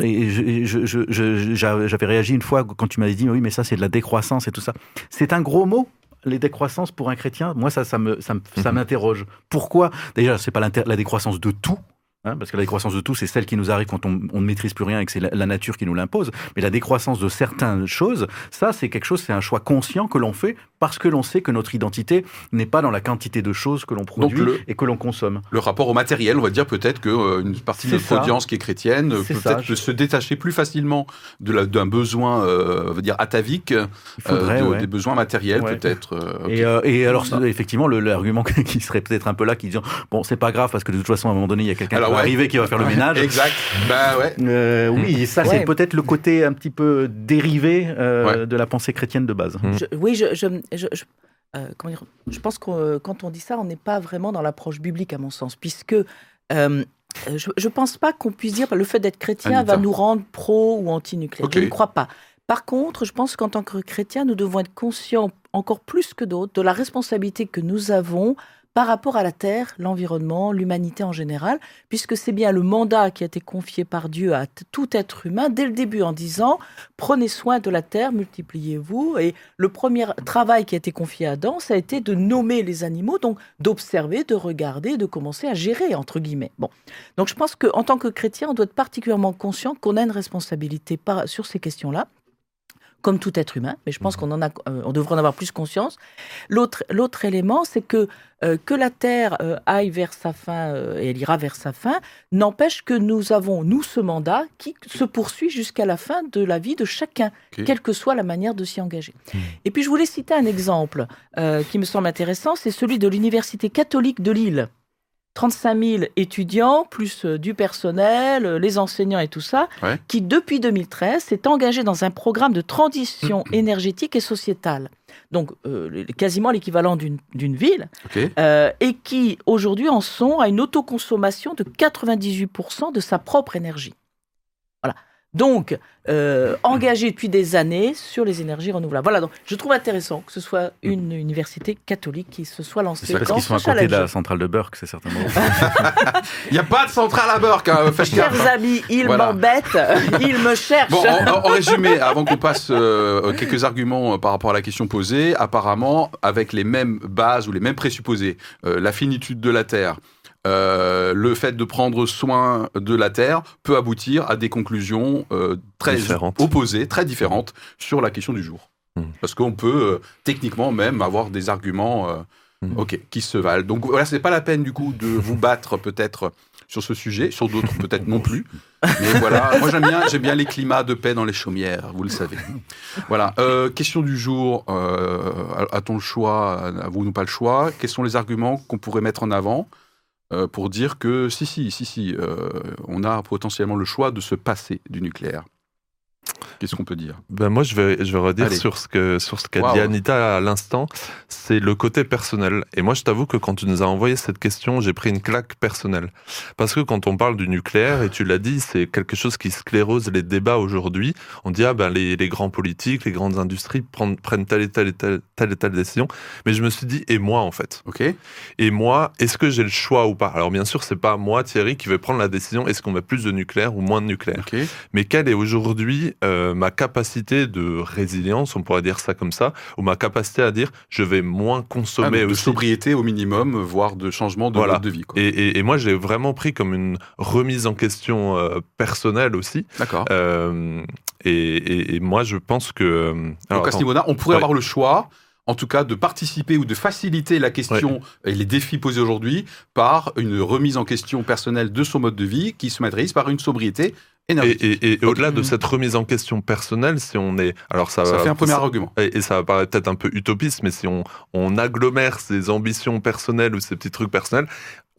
et je- je- je- je- j'a- j'avais réagi une fois quand tu m'avais dit oui mais ça c'est de la décroissance et tout ça. C'est un gros mot les décroissances pour un chrétien moi ça ça me ça Mhm. m'interroge pourquoi? Déjà c'est pas la décroissance de tout hein, parce que la décroissance de tout, c'est celle qui nous arrive quand on, on ne maîtrise plus rien et que c'est la, la nature qui nous l'impose. Mais la décroissance de certaines choses, ça, c'est quelque chose, c'est un choix conscient que l'on fait parce que l'on sait que notre identité n'est pas dans la quantité de choses que l'on produit le- et que l'on consomme. Le rapport au matériel, on va dire peut-être qu'une partie de notre ça. audience qui est chrétienne euh, peut ça, peut-être je- se détacher plus facilement d'un besoin, euh, on va dire atavique, Il euh, faudrait, de- ouais. des besoins matériels Ouais. peut-être. euh. Et, euh, et alors, Ça. effectivement, le- l'argument qui serait peut-être un peu là, qui dit bon, c'est pas grave parce que de toute façon, à un moment donné, il y a quelqu'un qui va ouais. arriver qui va faire le ménage. Exact. Bah ouais. Euh, oui, ça, Ouais. c'est peut-être le côté un petit peu dérivé euh, Ouais. de la pensée chrétienne de base. Mm. Je- oui, je, je, je, je- euh, comment dire, je pense que euh, quand on dit ça, on n'est pas vraiment dans l'approche biblique, à mon sens, puisque euh, je ne pense pas qu'on puisse dire que le fait d'être chrétien Anita. va nous rendre pro ou anti-nucléaire. Je ne crois pas. Par contre, je pense qu'en tant que chrétien, nous devons être conscients encore plus que d'autres de la responsabilité que nous avons par rapport à la Terre, l'environnement, l'humanité en général, puisque c'est bien le mandat qui a été confié par Dieu à tout être humain dès le début en disant prenez soin de la Terre, multipliez-vous. Et le premier travail qui a été confié à Adam, ça a été de nommer les animaux, donc d'observer, de regarder, de commencer à gérer, entre guillemets. Bon. Donc je pense qu'en tant que chrétien, on doit être particulièrement conscient qu'on a une responsabilité sur ces questions-là comme tout être humain, mais je pense qu'on en a, euh, on devrait en avoir plus conscience. L'autre, l'autre élément, c'est que euh, que la Terre euh, aille vers sa fin et elle ira vers sa fin, n'empêche que nous avons nous ce mandat qui se poursuit jusqu'à la fin de la vie de chacun, quelle que soit la manière de s'y engager. Et puis je voulais citer un exemple qui me semble intéressant, c'est celui de l'université catholique de Lille. 35 000 étudiants, plus euh, du personnel, euh, les enseignants et tout ça, Ouais. qui depuis 2013 s'est engagé dans un programme de transition énergétique et sociétale. Donc euh, quasiment l'équivalent d'une ville, euh, et qui aujourd'hui en sont à une autoconsommation de 98% de sa propre énergie. Voilà. Donc, euh, engagé depuis des années sur les énergies renouvelables. Voilà, donc je trouve intéressant que ce soit une université catholique qui se soit lancée C'est parce dans qu'ils sont ce à côté de la centrale de Burke, c'est certainement. Il n'y a pas de centrale à Burke, hein, gaffe, Chers hein. amis, ils Voilà. m'embêtent, ils me cherchent. Bon, en, en- en résumé, avant qu'on passe euh, quelques arguments euh, par rapport à la question posée, apparemment, avec les mêmes bases ou les mêmes présupposés, euh, la finitude de la Terre, euh, le fait de prendre soin de la Terre peut aboutir à des conclusions euh, très Différentes. opposées, très différentes sur la question du jour. Hmm. Parce qu'on peut euh, techniquement même avoir des arguments Hmm. ok, qui se valent. Donc voilà, c'est pas la peine du coup de vous battre peut-être sur ce sujet, sur d'autres peut-être non plus. Mais voilà, moi j'aime bien, j'aime bien les climats de paix dans les chaumières, vous le savez. Voilà, euh, question du jour, euh, a-t-on le choix, avons-nous pas le choix Quels sont les arguments qu'on pourrait mettre en avant pour dire que si, si, si, si, euh, on a potentiellement le choix de se passer du nucléaire Qu'est-ce qu'on peut dire Ben moi, je vais, je vais redire Allez. sur ce sur qu'a Waouh. dit Anita à l'instant. C'est le côté personnel. Et moi, je t'avoue que quand tu nous as envoyé cette question, j'ai pris une claque personnelle. Parce que quand on parle du nucléaire, et tu l'as dit, c'est quelque chose qui sclérose les débats aujourd'hui. On dit, ah ben, les, les grands politiques, les grandes industries prennent, prennent telle et telle et telle, telle et telle décision. Mais je me suis dit, et moi, en fait? Ok Et moi, est-ce que j'ai le choix ou pas? Alors, bien sûr, c'est pas moi, Thierry, qui vais prendre la décision, est-ce qu'on met plus de nucléaire ou moins de nucléaire? Mais quelle est aujourd'hui euh, ma capacité de résilience, on pourrait dire ça comme ça, ou ma capacité à dire je vais moins Ah, consommer donc de aussi. sobriété au minimum, voire de changement de Voilà. mode de vie. quoi. Et, et- et moi, j'ai vraiment pris comme une remise en question euh, personnelle aussi. D'accord. Euh, et, moi, je pense que. alors, Donc à ce niveau-là, on pourrait Ouais. avoir le choix, en tout cas, de participer ou de faciliter la question et les défis posés aujourd'hui par une remise en question personnelle de son mode de vie qui se matérialise par une sobriété et, énergétique. et- et au-delà de Mhm. cette remise en question personnelle, si on est. Alors, ça, ça va- fait un premier ça- argument. Et, et ça va paraître peut-être un peu utopiste, mais si on, on agglomère ses ambitions personnelles ou ses petits trucs personnels,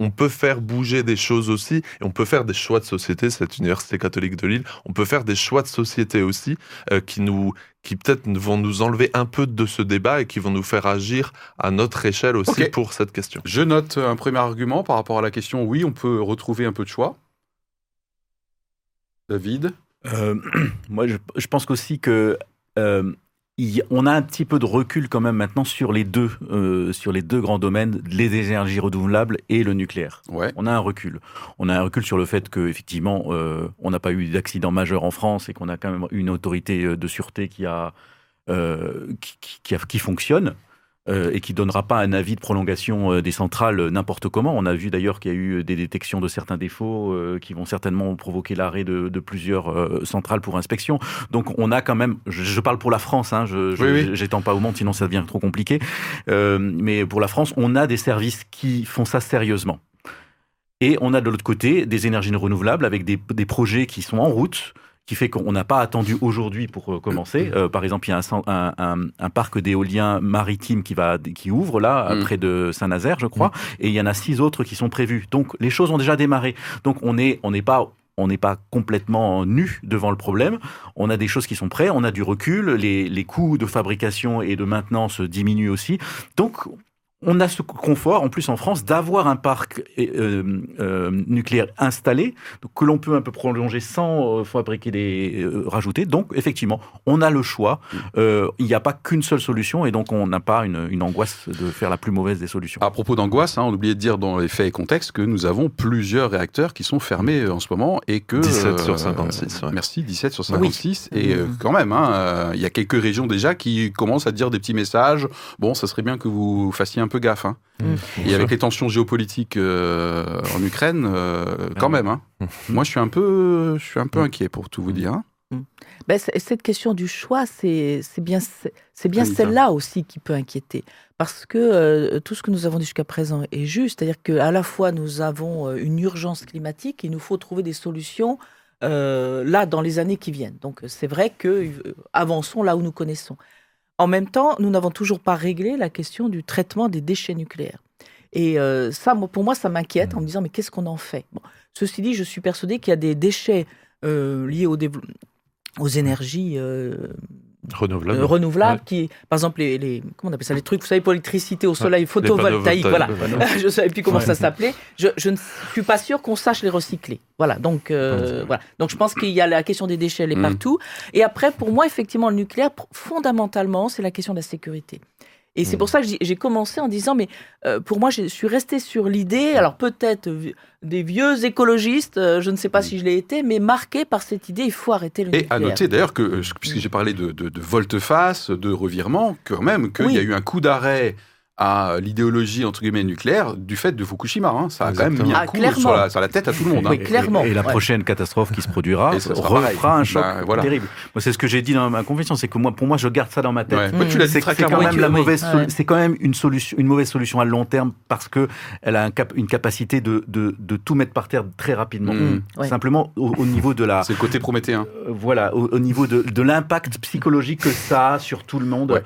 on peut faire bouger des choses aussi, et on peut faire des choix de société, cette université catholique de Lille, on peut faire des choix de société aussi, euh, qui nous qui peut-être vont nous enlever un peu de ce débat et qui vont nous faire agir à notre échelle aussi pour cette question. Je note un premier argument par rapport à la question. Oui, on peut retrouver un peu de choix. David Euh, moi, je, je pense qu'aussi que euh, y- on a un petit peu de recul quand même maintenant sur les deux, euh, sur les deux grands domaines, les énergies renouvelables et le nucléaire. Ouais. On a un recul. On a un recul sur le fait que effectivement, euh, on n'a pas eu d'accident majeur en France et qu'on a quand même une autorité de sûreté qui a qui, qui- qui a- qui fonctionne. Euh, et qui donnera pas un avis de prolongation euh, des centrales euh, n'importe comment. On a vu d'ailleurs qu'il y a eu des détections de certains défauts euh, qui vont certainement provoquer l'arrêt de, de plusieurs euh, centrales pour inspection. Donc on a quand même, je, je parle pour la France, hein, je, je- Oui, oui. j'étends pas au monde, sinon ça devient trop compliqué. Mais pour la France, on a des services qui font ça sérieusement. Et on a de l'autre côté des énergies renouvelables avec des, des projets qui sont en route, qui fait qu'on n'a pas attendu aujourd'hui pour euh, commencer. Euh, par exemple, il y a un, cen- un, un- un parc d'éolien maritime qui va qui ouvre là Mm. près de Saint-Nazaire, je crois, et il y en a six autres qui sont prévus. Donc les choses ont déjà démarré. Donc on est on n'est pas on n'est pas complètement nu devant le problème. On a des choses qui sont prêtes, on a du recul, les, les coûts de fabrication et de maintenance diminuent aussi. Donc, on a ce confort, en plus en France, d'avoir un parc euh, euh, nucléaire installé, donc, que l'on peut un peu prolonger sans euh, fabriquer des euh, rajouter. Donc, effectivement, on a le choix. Euh, Il n'y a pas qu'une seule solution, et donc on n'a pas une, une angoisse de faire la plus mauvaise des solutions. À propos d'angoisse, hein, on oubliait de dire dans les faits et contextes que nous avons plusieurs réacteurs qui sont fermés euh, en ce moment et que 17 sur euh, 56, ouais. Merci, 17 sur 56. Et euh, Mhm. quand même, hein, euh, il y a quelques régions déjà qui commencent à dire des petits messages. Bon, ça serait bien que vous fassiez un peu gaffe. Hein. Et avec les tensions géopolitiques euh, en Ukraine, euh, quand Ah oui. même. Hein. Moi, je suis un peu, je suis un peu inquiet pour tout vous dire. hein. Ben, cette question du choix, c'est bien, c'est bien celle-là aussi qui peut inquiéter. Parce que euh, tout ce que nous avons dit jusqu'à présent est juste. C'est-à-dire qu'à la fois, nous avons une urgence climatique et il nous faut trouver des solutions euh, là, dans les années qui viennent. Donc, c'est vrai que euh, avançons là où nous connaissons. En même temps, nous n'avons toujours pas réglé la question du traitement des déchets nucléaires. Et euh, ça, pour moi, ça m'inquiète en me disant, mais qu'est-ce qu'on en fait? Ceci dit, je suis persuadée qu'il y a des déchets euh, liés au aux énergies euh, Renouvelable. euh, renouvelables, Ouais. qui, par exemple, les, les- comment on appelle ça, les trucs, vous savez, pour l'électricité au soleil, photovoltaïque, voilà. je ne savais plus comment Ouais. ça s'appelait. Je, je ne suis pas sûre qu'on sache les recycler. Voilà. Donc, euh, voilà. Donc, je pense qu'il y a la question des déchets, elle est Mm. partout. Et après, pour moi, effectivement, le nucléaire, fondamentalement, c'est la question de la sécurité. Et c'est Mm. pour ça que j'ai- commencé en disant, mais euh, pour moi, je suis restée sur l'idée, alors peut-être des vieux écologistes, euh, je ne sais pas si je l'ai été, mais marqué par cette idée, il faut arrêter le Et nucléaire. à noter d'ailleurs que, euh, puisque j'ai parlé de, de, de volte-face, de revirement, quand même, qu'il Oui. y a eu un coup d'arrêt à l'idéologie entre guillemets nucléaire du fait de Fukushima. hein. Ça a quand même mis un Ah, coup sur la, sur la tête à tout le monde. hein. Oui, clairement. Et, et la Ouais. prochaine catastrophe qui se produira refera un choc Ben, voilà. terrible. Moi, c'est ce que j'ai dit dans ma confession, c'est que moi, pour moi, je garde ça dans ma tête. Ouais. Mm. Moi, tu l'as dit C'est très c'est quand clairement. même la Oui, mauvaise, oui. sol- Ouais. c'est quand même une solution, une mauvaise solution à long terme parce que elle a un cap- une capacité de, de, de tout mettre par terre très rapidement. Mm. Ouais. Simplement au, au niveau de la, C'est le côté prométhéen. euh, voilà, au, au niveau de, de l'impact psychologique que ça a sur tout le monde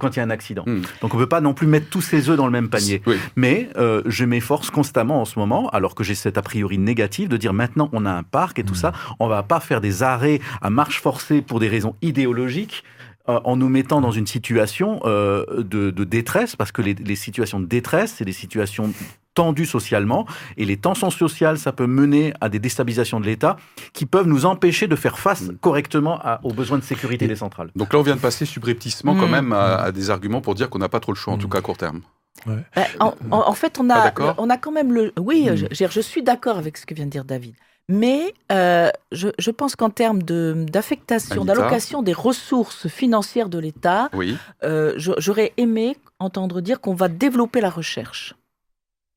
quand il y a un accident. Mm. Donc on peut pas non plus mettre tous ses œufs dans le même panier. Oui. Mais euh, je m'efforce constamment en ce moment, alors que j'ai cette a priori négative, de dire maintenant on a un parc et tout ça, on va pas faire des arrêts à marche forcée pour des raisons idéologiques euh, en nous mettant dans une situation euh, de, de détresse, parce que les, les situations de détresse, c'est des situations tendues socialement, et les tensions sociales, ça peut mener à des déstabilisations de l'État qui peuvent nous empêcher de faire face Mm. correctement à- aux besoins de sécurité des centrales. Donc là, on vient de passer subrepticement quand Mm. même à, à des arguments pour dire qu'on n'a pas trop le choix, en Mm. tout cas à court terme. Bah, en, en- en fait, on a, on a quand même le. Oui, Mm. je, je- je suis d'accord avec ce que vient de dire David. Mais euh, je, je pense qu'en termes d'affectation, d'allocation des ressources financières de l'État, Oui. euh, j'aurais aimé entendre dire qu'on va développer la recherche.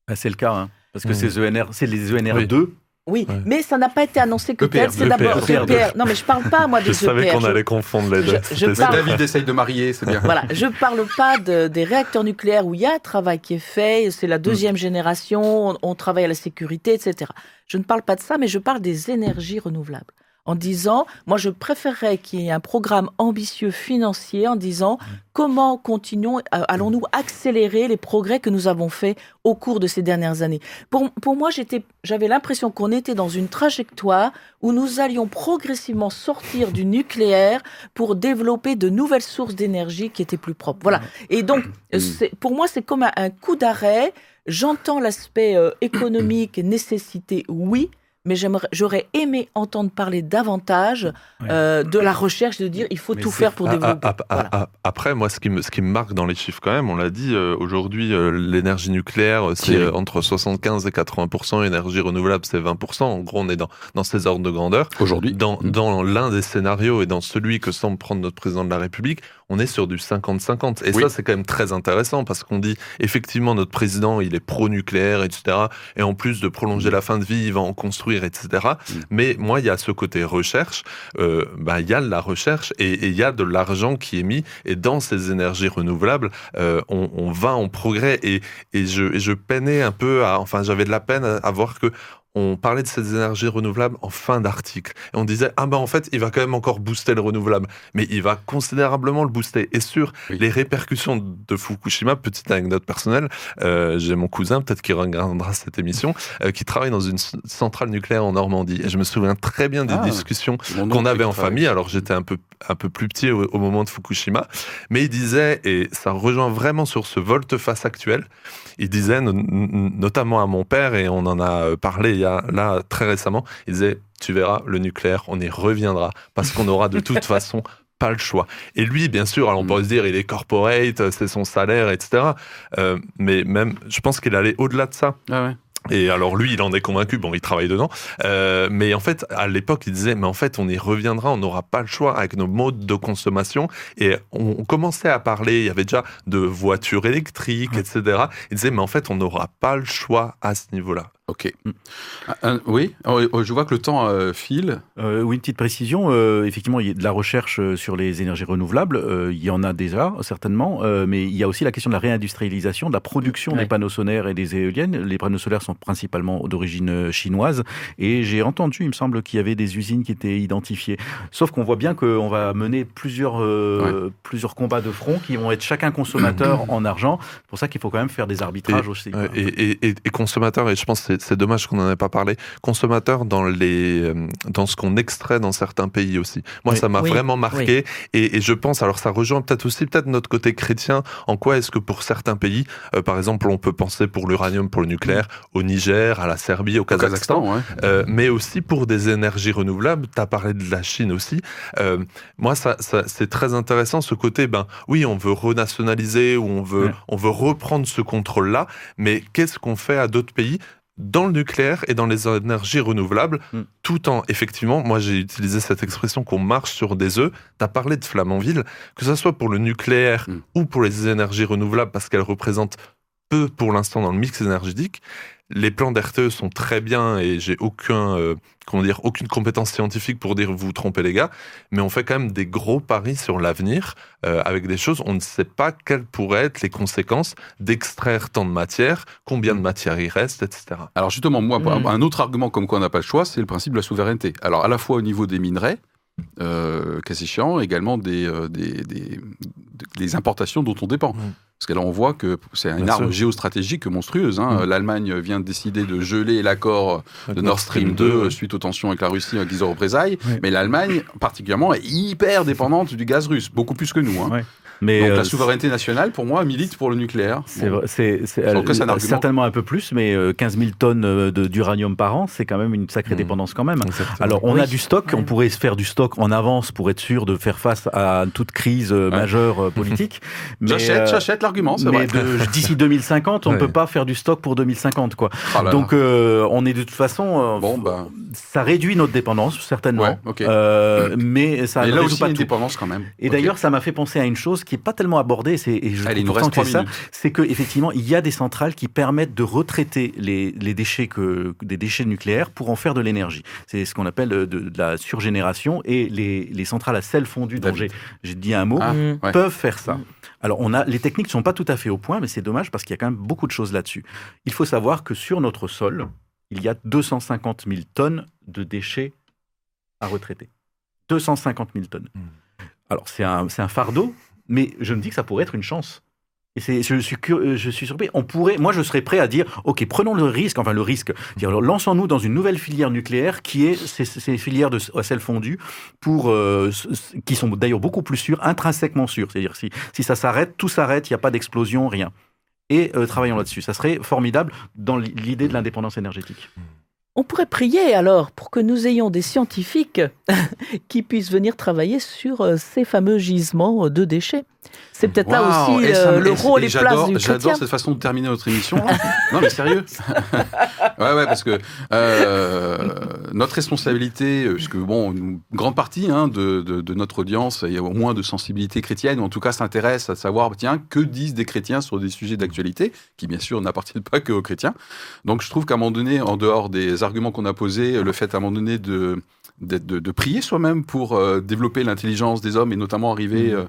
Ah, c'est le cas, hein, parce que ces ENR, c'est les ENR Oui. 2. Oui, Ouais. mais ça n'a pas été annoncé que EPR, tel. C'est EPR, d'abord EPR. EPR. Non, mais je parle pas moi des Je savais EPR. qu'on Je- allait confondre les deux. je parle-. David essaye de marier, c'est bien. Voilà, je parle pas de- des réacteurs nucléaires où il y a un travail qui est fait, c'est la deuxième génération, on, on travaille à la sécurité, etc. Je ne parle pas de ça, mais je parle des énergies renouvelables. En disant, moi je préférerais qu'il y ait un programme ambitieux financier en disant comment continuons, euh, allons-nous accélérer les progrès que nous avons faits au cours de ces dernières années? Pour, pour moi, j'avais l'impression qu'on était dans une trajectoire où nous allions progressivement sortir du nucléaire pour développer de nouvelles sources d'énergie qui étaient plus propres. Voilà. Et donc, Mm. c'est- pour moi, c'est comme un, un coup d'arrêt. J'entends l'aspect euh, économique, nécessité, oui, mais j'aurais aimé entendre parler davantage euh, de la recherche, de dire il faut Mais tout faire pour développer. Voilà. Après, moi, ce qui, me, ce qui me marque dans les chiffres quand même, on l'a dit, euh, aujourd'hui, euh, l'énergie nucléaire, c'est entre 75 et 80% énergie renouvelable, c'est 20% En gros, on est dans, dans ces ordres de grandeur. Aujourd'hui. Dans, Mm. dans l'un des scénarios et dans celui que semble prendre notre président de la République, on est sur du 50-50. Et Oui. ça, c'est quand même très intéressant parce qu'on dit, effectivement, notre président, il est pro-nucléaire, etc. Et en plus de prolonger la fin de vie, il va en construire, etc. Mais moi, il y a ce côté recherche, euh, bah, il y a de la recherche et et il y a de l'argent qui est mis. Et dans ces énergies renouvelables, euh, on, on va en progrès. Et, et, je, et je peinais un peu à, enfin, j'avais de la peine à, à voir que on parlait de ces énergies renouvelables en fin d'article. Et on disait, ah ben en fait, il va quand même encore booster le renouvelable. Mais il va considérablement le booster. Et sur Oui. les répercussions de Fukushima, petite anecdote personnelle, euh, j'ai mon cousin, peut-être qu'il regardera cette émission, euh, qui travaille dans une centrale nucléaire en Normandie. Et je me souviens très bien des Ah. discussions qu'on avait qui en famille. Alors j'étais un peu, un peu plus petit au, au moment de Fukushima, mais il disait, et ça rejoint vraiment sur ce volte-face actuel, il disait no- no- notamment à mon père, et on en a euh, parlé il y a, là très récemment, il disait, tu verras, le nucléaire, on y reviendra, parce qu'on aura de toute façon pas le choix. Et lui, bien sûr, alors on Mm. pourrait se dire, il est corporate, c'est son salaire, etc. Euh, mais même, je pense qu'il allait au-delà de ça. Ah ouais. Et alors lui, il en est convaincu, bon, il travaille dedans. Euh, mais en fait, à l'époque, il disait, mais en fait, on y reviendra, on n'aura pas le choix avec nos modes de consommation. Et on, on commençait à parler, il y avait déjà de voitures électriques, etc. Il disait, mais en fait, on n'aura pas le choix à ce niveau-là. Ok. Ah, ah, oui, Oh, oh, je vois que le temps euh, file. Euh, oui, une petite précision. euh, effectivement, il y a de la recherche euh, sur les énergies renouvelables. euh, il y en a déjà, certainement. euh, mais il y a aussi la question de la réindustrialisation, de la production Ouais. des panneaux solaires et des éoliennes. Les panneaux solaires sont principalement d'origine euh, chinoise. Et j'ai entendu, il me semble, qu'il y avait des usines qui étaient identifiées. Sauf qu'on voit bien qu'on va mener plusieurs, euh, plusieurs combats de front qui vont être chacun consommateur en argent. C'est pour ça qu'il faut quand même faire des arbitrages aussi. Ouais, quoi. et, et, et, et consommateur, et je pense que c'est- dommage qu'on n'en ait pas parlé, consommateur dans, les, euh, dans ce qu'on extrait dans certains pays aussi. Moi, Oui. ça m'a Oui, vraiment marqué. Et, et je pense, alors ça rejoint peut-être aussi peut-être notre côté chrétien, en quoi est-ce que pour certains pays, euh, par exemple, on peut penser pour l'uranium, pour le nucléaire, au Niger, à la Serbie, au Au Kazakhstan, Kazakhstan, ouais. euh, mais aussi pour des énergies renouvelables? Tu as parlé de la Chine aussi. Euh, moi, ça, ça- c'est très intéressant ce côté. Ben oui, on veut renationaliser ou on veut, Ouais. on veut reprendre ce contrôle-là, mais qu'est-ce qu'on fait à d'autres pays? Dans le nucléaire et dans les énergies renouvelables, Mm. tout en, effectivement, moi j'ai utilisé cette expression qu'on marche sur des œufs, tu as parlé de Flamanville, que ce soit pour le nucléaire Mm. ou pour les énergies renouvelables, parce qu'elles représentent peu pour l'instant dans le mix énergétique, les plans d'RTE sont très bien et j'ai aucun, euh, comment dire, aucune compétence scientifique pour dire vous vous trompez les gars, mais on fait quand même des gros paris sur l'avenir euh, avec des choses, on ne sait pas quelles pourraient être les conséquences d'extraire tant de matière, combien de matière il reste, etc. Alors justement, moi, Mm. un autre argument comme quoi on n'a pas le choix, c'est le principe de la souveraineté. Alors à la fois au niveau des minerais, euh, cas échéant, également des, euh, des, des, des importations dont on dépend. Mm. Parce que là, on voit que c'est une Bien arme sûr. géostratégique monstrueuse. hein. Mm. L'Allemagne vient de décider de geler l'accord de Nord Stream 2 euh, suite aux tensions avec la Russie en guise de représailles. Mais l'Allemagne, particulièrement, est hyper dépendante du gaz russe, beaucoup plus que nous. hein. Ouais. Mais Donc euh, la souveraineté nationale, pour moi, milite pour le nucléaire. C'est Bon. un euh, certainement un peu plus, mais euh, 15 000 tonnes euh, de- d'uranium par an, c'est quand même une sacrée Mhm. dépendance quand même. Exactement. Alors on Oui. a du stock, on pourrait se faire du stock en avance pour être sûr de faire face à toute crise euh, Ouais. majeure euh, politique. mais, J'achète, euh, j'achète l'argument, c'est mais vrai. de- d'ici 2050, on ne Ouais. peut pas faire du stock pour 2050, quoi. Ah là là. Donc euh, on est de toute façon, euh, Bon, bah. ça réduit notre dépendance certainement, Ouais, ok. Euh, mais ça ne là résout aussi, pas une tout. dépendance quand même. Et d'ailleurs, ça m'a fait penser à une chose qui est pas tellement abordée, c'est, et je Allez, trouve que c'est ça, c'est que effectivement, il y a des centrales qui permettent de retraiter les, les déchets que des déchets nucléaires pour en faire de l'énergie. C'est ce qu'on appelle euh, de, de la surgénération et les, les centrales à sel fondu dont j'ai, dit un mot Ah, Mm. ouais. peuvent faire ça. Mm. Alors, on a les techniques ne sont pas tout à fait au point, mais c'est dommage parce qu'il y a quand même beaucoup de choses là-dessus. Il faut savoir que sur notre sol, il y a 250 000 tonnes de déchets à retraiter. 250 000 tonnes. Mm. Alors, c'est un, c'est un fardeau, mais je me dis que ça pourrait être une chance. Et je suis curieux- je suis surpris. On pourrait, moi, je serais prêt à dire, ok, prenons le risque, enfin le risque, lançons-nous dans une nouvelle filière nucléaire qui est ces, ces filières de sel fondu pour euh, qui sont d'ailleurs beaucoup plus sûres, intrinsèquement sûres. C'est-à-dire si si ça s'arrête, tout s'arrête, il n'y a pas d'explosion, rien. Et euh, travaillons là-dessus. Ça serait formidable dans l'idée de l'indépendance énergétique. On pourrait prier alors pour que nous ayons des scientifiques qui puissent venir travailler sur euh, ces fameux gisements de déchets. C'est peut-être là aussi et ça euh, le rôle et et place du. J'adore cette façon de terminer notre émission. non, mais sérieux? ouais, ouais, parce que euh, notre responsabilité, puisque bon, une grande partie hein, de, de- de notre audience, il y a au moins de sensibilité chrétienne, ou en tout cas s'intéresse à savoir, tiens, que disent des chrétiens sur des sujets d'actualité, qui bien sûr n'appartiennent pas que aux chrétiens. Donc je trouve qu'à un moment donné, en dehors des arguments qu'on a posés, le fait à un moment donné de, de, de- de prier soi-même pour euh, développer l'intelligence des hommes et notamment arriver Mhm. euh,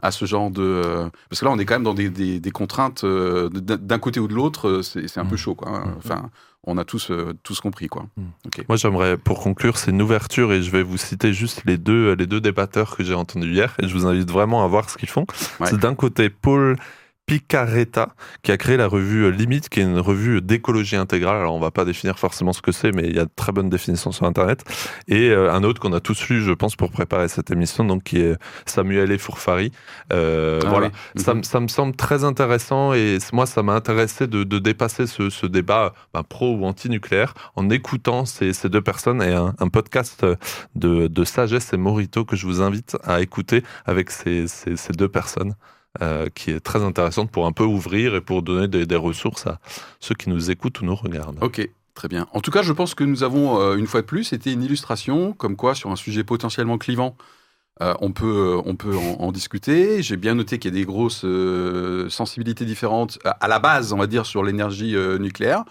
à ce genre de... euh, parce que là, on est quand même dans des, des- des contraintes d'un côté ou de l'autre, c'est un peu Mhm. chaud. Quoi, hein. Enfin, on a tous, tous compris. Quoi. Mhm. Moi, j'aimerais, pour conclure, c'est une ouverture et je vais vous citer juste les deux, les deux débatteurs que j'ai entendus hier et je vous invite vraiment à voir ce qu'ils font. Ouais. C'est d'un côté Paul Picaretta qui a créé la revue Limite, qui est une revue d'écologie intégrale. Alors, on va pas définir forcément ce que c'est, mais il y a de très bonnes définitions sur Internet. Et euh, un autre qu'on a tous lu, je pense, pour préparer cette émission, donc qui est Samuel Efourfari. Euh, Ah voilà. oui. Ça, Mhm. me- ça me semble très intéressant et moi, ça m'a intéressé de, de dépasser ce, ce débat ben, pro ou anti-nucléaire en écoutant ces, ces deux personnes et un, un podcast de, de Sagesse et Morito que je vous invite à écouter avec ces, ces- ces deux personnes. Euh, qui est très intéressante pour un peu ouvrir et pour donner des, ressources à ceux qui nous écoutent ou nous regardent. Ok, très bien. En tout cas, je pense que nous avons, euh, une fois de plus, été une illustration, comme quoi, sur un sujet potentiellement clivant, euh, on peut, on peut en, discuter. J'ai bien noté qu'il y a des grosses sensibilités différentes à, la base, on va dire, sur l'énergie nucléaire.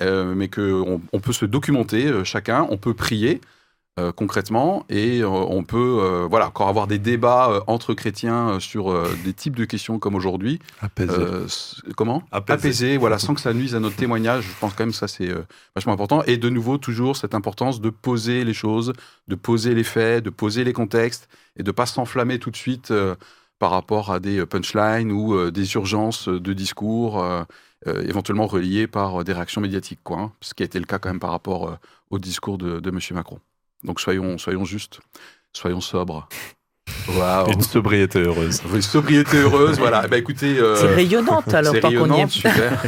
mais qu'on on peut se documenter chacun, on peut prier euh, concrètement et euh, on peut euh, voilà encore avoir des débats entre chrétiens sur des types de questions comme aujourd'hui. Apaisé. S- comment? Apaisé. Apaiser, voilà, sans que ça nuise à notre témoignage. Je pense quand même que ça c'est vachement important. Et de nouveau toujours cette importance de poser les choses, de poser les faits, de poser les contextes et de pas s'enflammer tout de suite par rapport à des punchlines ou des urgences de discours. euh, éventuellement reliées par des réactions médiatiques, quoi, hein, ce qui a été le cas quand même par rapport euh, au discours de, de M. Macron. Donc soyons, soyons justes, soyons sobres. Une sobriété heureuse. Oui, sobriété heureuse, voilà. Eh ben, écoutez, euh, C'est rayonnante alors, tant qu'on y est. super.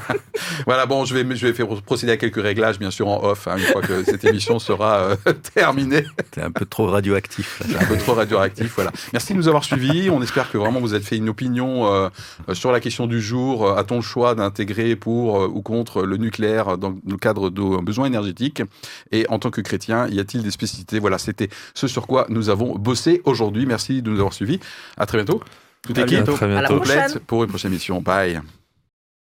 voilà, bon, je vais, je vais faire procéder à quelques réglages, bien sûr, en off, hein, une fois que cette émission sera euh, terminée. T'es un peu trop radioactif. là. Un peu trop radioactif, voilà. Merci de nous avoir suivis. On espère que vraiment vous avez fait une opinion euh, sur la question du jour. A-t-on le choix d'intégrer pour euh, ou contre le nucléaire dans le cadre de nos besoins énergétiques? Et en tant que chrétien, y a-t-il des spécificités? Voilà, c'était ce sur quoi nous avons bossé aujourd'hui. Merci de nous avoir suivis. À très bientôt. À la bientôt. prochaine. complète pour une prochaine émission. Bye.